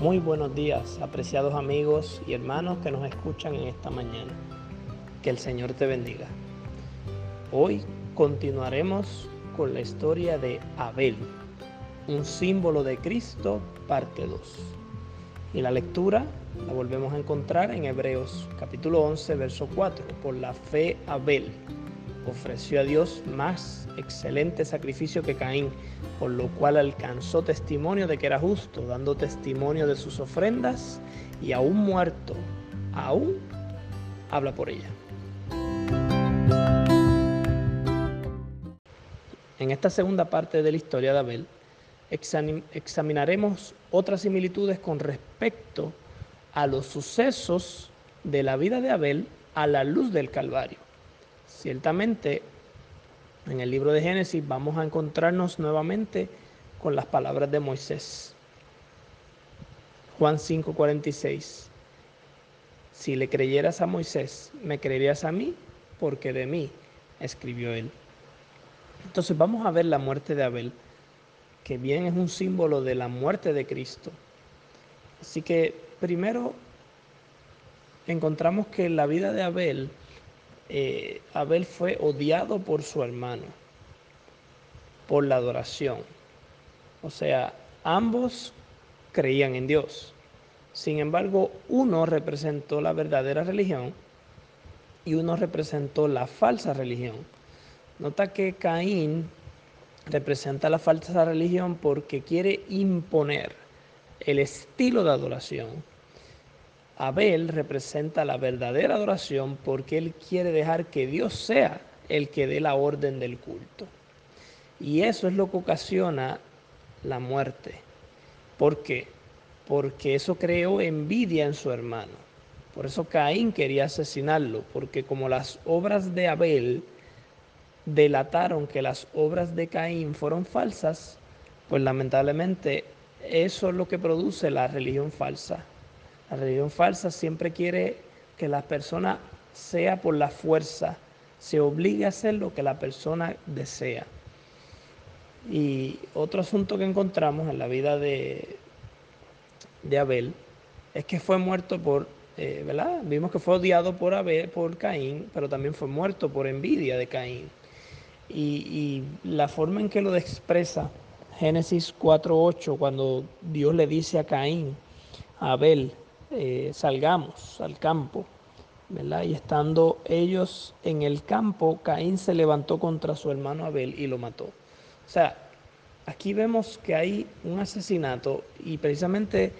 Muy buenos días, apreciados amigos y hermanos que nos escuchan en esta mañana. Que el Señor te bendiga. Hoy continuaremos con la historia de Abel, un símbolo de Cristo, parte 2. Y la lectura la volvemos a encontrar en Hebreos capítulo 11, verso 4. Por la fe Abel ofreció a Dios más excelente sacrificio que Caín, por lo cual alcanzó testimonio de que era justo, dando testimonio de sus ofrendas y aún muerto, aún habla por ella. En esta segunda parte de la historia de Abel, examinaremos otras similitudes con respecto a los sucesos de la vida de Abel a la luz del Calvario. Ciertamente, en el libro de Génesis vamos a encontrarnos nuevamente con las palabras de Moisés. Juan 5:46. Si le creyeras a Moisés, me creerías a mí, porque de mí escribió él. Entonces vamos a ver la muerte de Abel, que bien es un símbolo de la muerte de Cristo. Así que primero encontramos que la vida de Abel eh, Abel fue odiado por su hermano, por la adoración. O sea, ambos creían en Dios. Sin embargo, uno representó la verdadera religión y uno representó la falsa religión. Nota que Caín representa la falsa religión porque quiere imponer el estilo de adoración Abel representa la verdadera adoración porque él quiere dejar que Dios sea el que dé la orden del culto. Y eso es lo que ocasiona la muerte. ¿Por qué? Porque eso creó envidia en su hermano. Por eso Caín quería asesinarlo, porque como las obras de Abel delataron que las obras de Caín fueron falsas, pues lamentablemente eso es lo que produce la religión falsa. La religión falsa siempre quiere que la persona sea por la fuerza, se obligue a hacer lo que la persona desea. Y otro asunto que encontramos en la vida de, de Abel es que fue muerto por, eh, ¿verdad? Vimos que fue odiado por Abel, por Caín, pero también fue muerto por envidia de Caín. Y, y la forma en que lo expresa Génesis 4.8, cuando Dios le dice a Caín, a Abel, eh, salgamos al campo. ¿verdad? Y estando ellos en el campo, Caín se levantó contra su hermano Abel y lo mató. O sea, aquí vemos que hay un asesinato y precisamente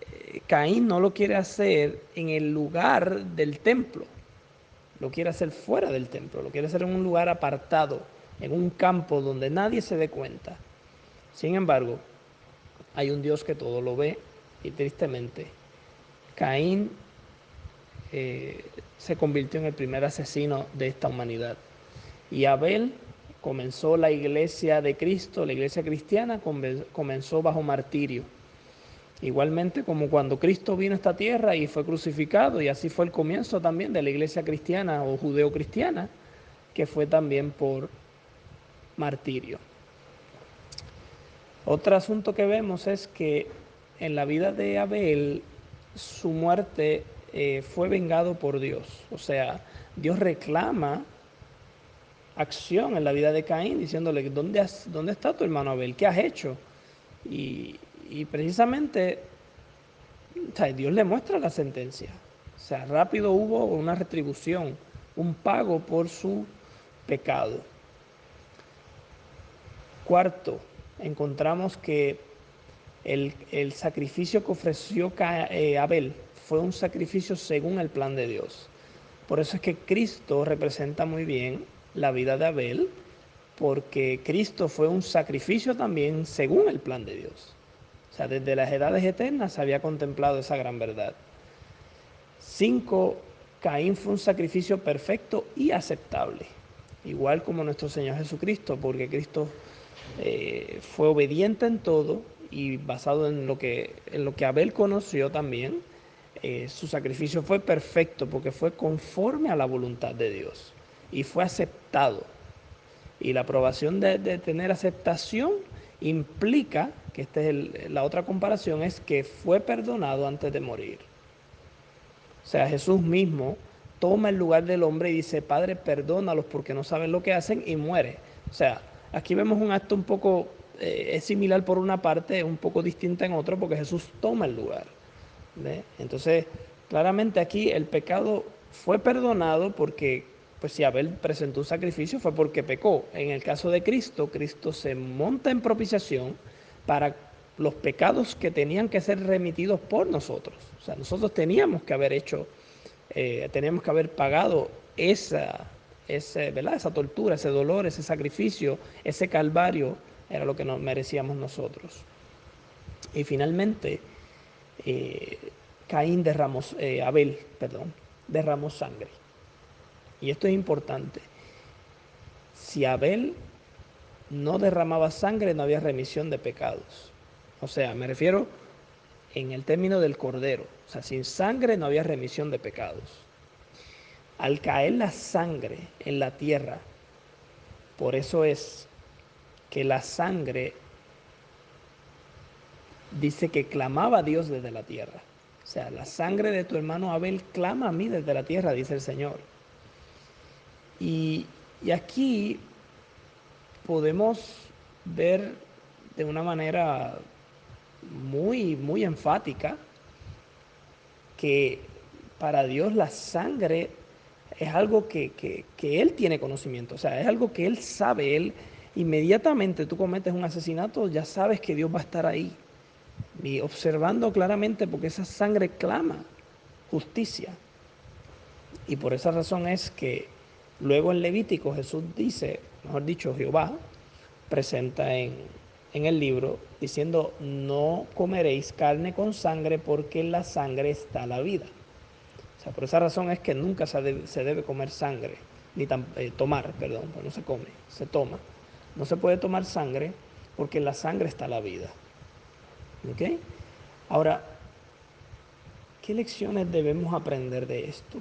eh, Caín no lo quiere hacer en el lugar del templo, lo quiere hacer fuera del templo, lo quiere hacer en un lugar apartado, en un campo donde nadie se dé cuenta. Sin embargo, hay un Dios que todo lo ve y tristemente Caín eh, se convirtió en el primer asesino de esta humanidad. Y Abel comenzó la iglesia de Cristo, la iglesia cristiana comenzó bajo martirio. Igualmente como cuando Cristo vino a esta tierra y fue crucificado, y así fue el comienzo también de la iglesia cristiana o judeo-cristiana, que fue también por martirio. Otro asunto que vemos es que en la vida de Abel su muerte eh, fue vengado por Dios. O sea, Dios reclama acción en la vida de Caín, diciéndole, ¿dónde, dónde está tu hermano Abel? ¿Qué has hecho? Y, precisamente Dios le muestra la sentencia. O sea, rápido hubo una retribución, un pago por su pecado. Cuarto, encontramos que el, sacrificio que ofreció eh, Abel fue un sacrificio según el plan de Dios. Por eso es que Cristo representa muy bien la vida de Abel, porque Cristo fue un sacrificio también según el plan de Dios. O sea, desde las edades eternas se había contemplado esa gran verdad. Cinco, Caín fue un sacrificio perfecto y aceptable, igual como nuestro Señor Jesucristo, porque Cristo eh, fue obediente en todo, y basado en lo que, en lo que Abel conoció también, eh, su sacrificio fue perfecto porque fue conforme a la voluntad de Dios y fue aceptado. Y la aprobación de, tener aceptación implica, que esta es la otra comparación, es que fue perdonado antes de morir. O sea, Jesús mismo toma el lugar del hombre y dice, Padre, perdónalos porque no saben lo que hacen y muere. O sea, aquí vemos un acto un poco, eh, es similar por una parte, un poco distinta en otro, porque Jesús toma el lugar. Entonces, claramente aquí el pecado fue perdonado porque, pues si Abel presentó un sacrificio fue porque pecó. En el caso de Cristo, Cristo se monta en propiciación para los pecados que tenían que ser remitidos por nosotros. O sea, nosotros teníamos que haber hecho, eh, teníamos que haber pagado esa, ese, esa tortura, ese dolor, ese sacrificio, ese calvario, era lo que nos merecíamos nosotros. Y finalmente, eh, Caín derramó, eh, Abel, perdón, derramó sangre. Y esto es importante. Si Abel no derramaba sangre, no había remisión de pecados. O sea, me refiero en el término del cordero. O sea, sin sangre no había remisión de pecados. Al caer la sangre en la tierra, por eso es que la sangre dice que clamaba a Dios desde la tierra. O sea, la sangre de tu hermano Abel clama a mí desde la tierra, dice el Señor. Y, y aquí podemos ver de una manera muy, muy enfática que para Dios la sangre es algo que, que, Él tiene conocimiento, o sea, es algo que Él sabe, Él inmediatamente tú cometes un asesinato, ya sabes que Dios va a estar ahí, y observando claramente porque esa sangre clama justicia. Y por esa razón es que luego en Levítico Jesús dice, mejor dicho, Jehová presenta en, en el libro diciendo, no comeréis carne con sangre porque en la sangre está la vida. O sea, por esa razón es que nunca se debe, comer sangre, ni eh, tomar, perdón, pues no se come, se toma. No se puede tomar sangre porque en la sangre está la vida. ¿Ok? Ahora, ¿qué lecciones debemos aprender de esto?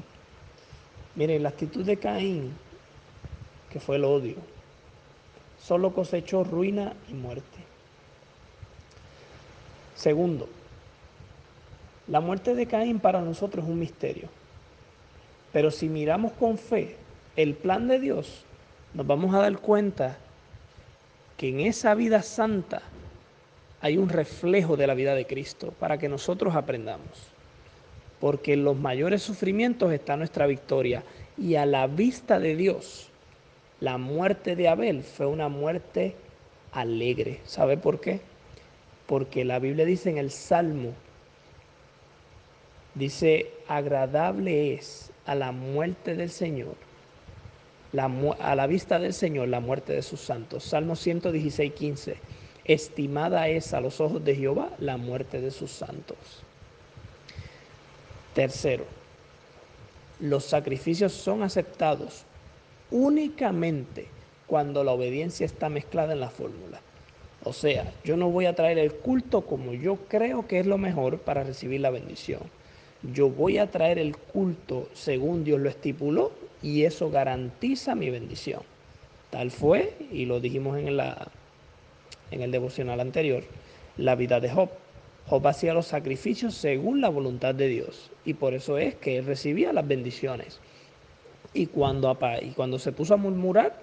Miren, la actitud de Caín, que fue el odio, solo cosechó ruina y muerte. Segundo, la muerte de Caín para nosotros es un misterio. Pero si miramos con fe el plan de Dios, nos vamos a dar cuenta que en esa vida santa hay un reflejo de la vida de Cristo para que nosotros aprendamos. Porque en los mayores sufrimientos está nuestra victoria. Y a la vista de Dios, la muerte de Abel fue una muerte alegre. ¿Sabe por qué? porque la Biblia dice en el Salmo, dice, agradable es a la muerte del Señor, a la vista del Señor la muerte de sus santos. Salmo 116, 15, estimada es a los ojos de Jehová la muerte de sus santos. Tercero, los sacrificios son aceptados únicamente cuando la obediencia está mezclada en la fórmula. O sea, yo no voy a traer el culto como yo creo que es lo mejor para recibir la bendición. Yo voy a traer el culto según Dios lo estipuló y eso garantiza mi bendición. Tal fue, y lo dijimos en, la, en el devocional anterior, la vida de Job. Job hacía los sacrificios según la voluntad de Dios y por eso es que él recibía las bendiciones. Y cuando, y cuando se puso a murmurar,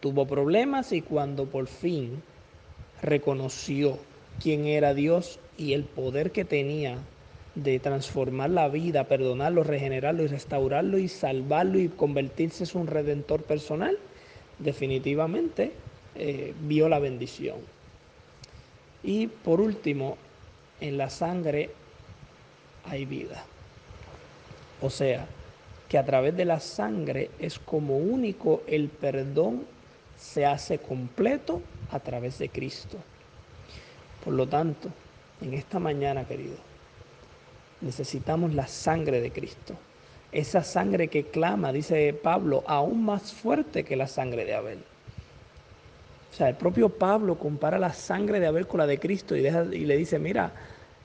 tuvo problemas y cuando por fin reconoció quién era Dios y el poder que tenía de transformar la vida, perdonarlo, regenerarlo y restaurarlo y salvarlo y convertirse en un redentor personal, definitivamente eh, vio la bendición. Y por último, en la sangre hay vida. O sea, que a través de la sangre es como único el perdón se hace completo a través de Cristo. Por lo tanto, en esta mañana, querido, necesitamos la sangre de Cristo. Esa sangre que clama, dice Pablo, aún más fuerte que la sangre de Abel. O sea, el propio Pablo compara la sangre de Abel con la de Cristo y, le dice, mira,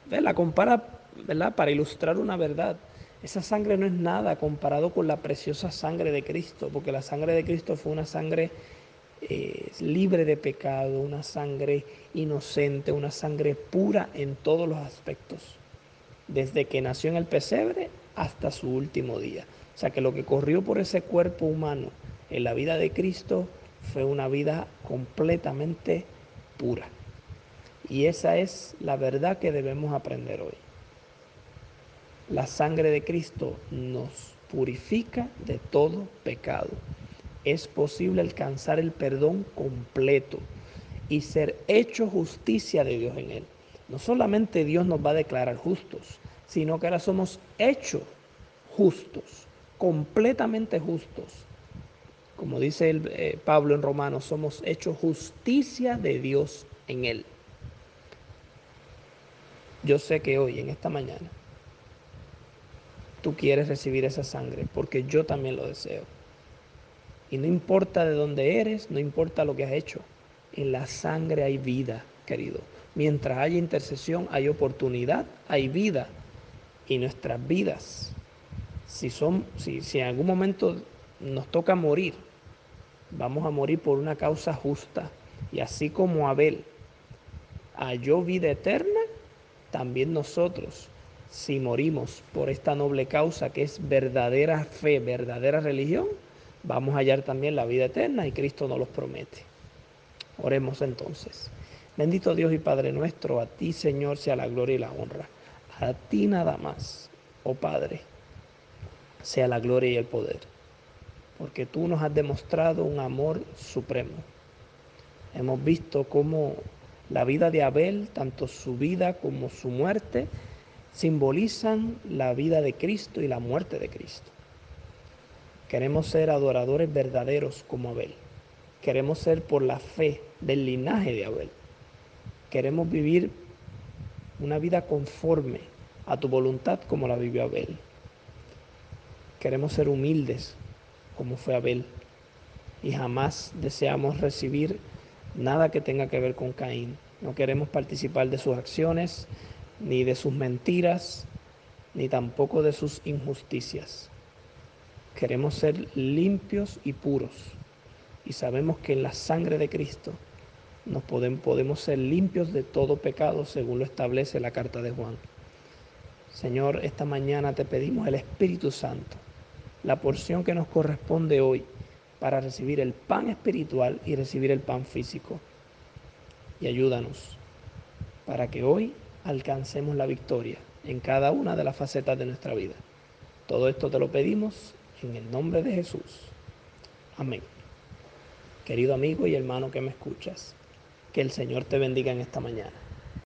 la compara ¿verdad? para ilustrar una verdad. Esa sangre no es nada comparado con la preciosa sangre de Cristo, porque la sangre de Cristo fue una sangre eh, libre de pecado, una sangre inocente, una sangre pura en todos los aspectos, desde que nació en el pesebre hasta su último día. O sea que lo que corrió por ese cuerpo humano en la vida de Cristo fue una vida completamente pura. Y esa es la verdad que debemos aprender hoy. La sangre de Cristo nos purifica de todo pecado. Es posible alcanzar el perdón completo y ser hecho justicia de Dios en él. No solamente Dios nos va a declarar justos, sino que ahora somos hechos justos, completamente justos. Como dice el, eh, Pablo en Romanos, somos hechos justicia de Dios en él. Yo sé que hoy, en esta mañana, tú quieres recibir esa sangre, porque yo también lo deseo. Y no importa de dónde eres, no importa lo que has hecho, en la sangre hay vida, querido. Mientras haya intercesión, hay oportunidad, hay vida. Y nuestras vidas, si, son, si, si en algún momento nos toca morir, vamos a morir por una causa justa. Y así como Abel halló vida eterna, también nosotros si morimos por esta noble causa que es verdadera fe, verdadera religión, vamos a hallar también la vida eterna y Cristo nos los promete. Oremos entonces. Bendito Dios y Padre nuestro, a ti Señor sea la gloria y la honra. A ti nada más, oh Padre, sea la gloria y el poder. Porque tú nos has demostrado un amor supremo. Hemos visto cómo la vida de Abel, tanto su vida como su muerte, simbolizan la vida de Cristo y la muerte de Cristo. Queremos ser adoradores verdaderos como Abel. Queremos ser por la fe del linaje de Abel. Queremos vivir una vida conforme a tu voluntad como la vivió Abel. Queremos ser humildes como fue Abel y jamás deseamos recibir nada que tenga que ver con Caín. No queremos participar de sus acciones, ni de sus mentiras, ni tampoco de sus injusticias. Queremos ser limpios y puros y sabemos que en la sangre de Cristo nos podemos, podemos ser limpios de todo pecado según lo establece la carta de Juan. Señor, esta mañana te pedimos el Espíritu Santo, la porción que nos corresponde hoy para recibir el pan espiritual y recibir el pan físico. Y ayúdanos para que hoy alcancemos la victoria en cada una de las facetas de nuestra vida. Todo esto te lo pedimos en el nombre de Jesús. Amén. Querido amigo y hermano que me escuchas, que el Señor te bendiga en esta mañana.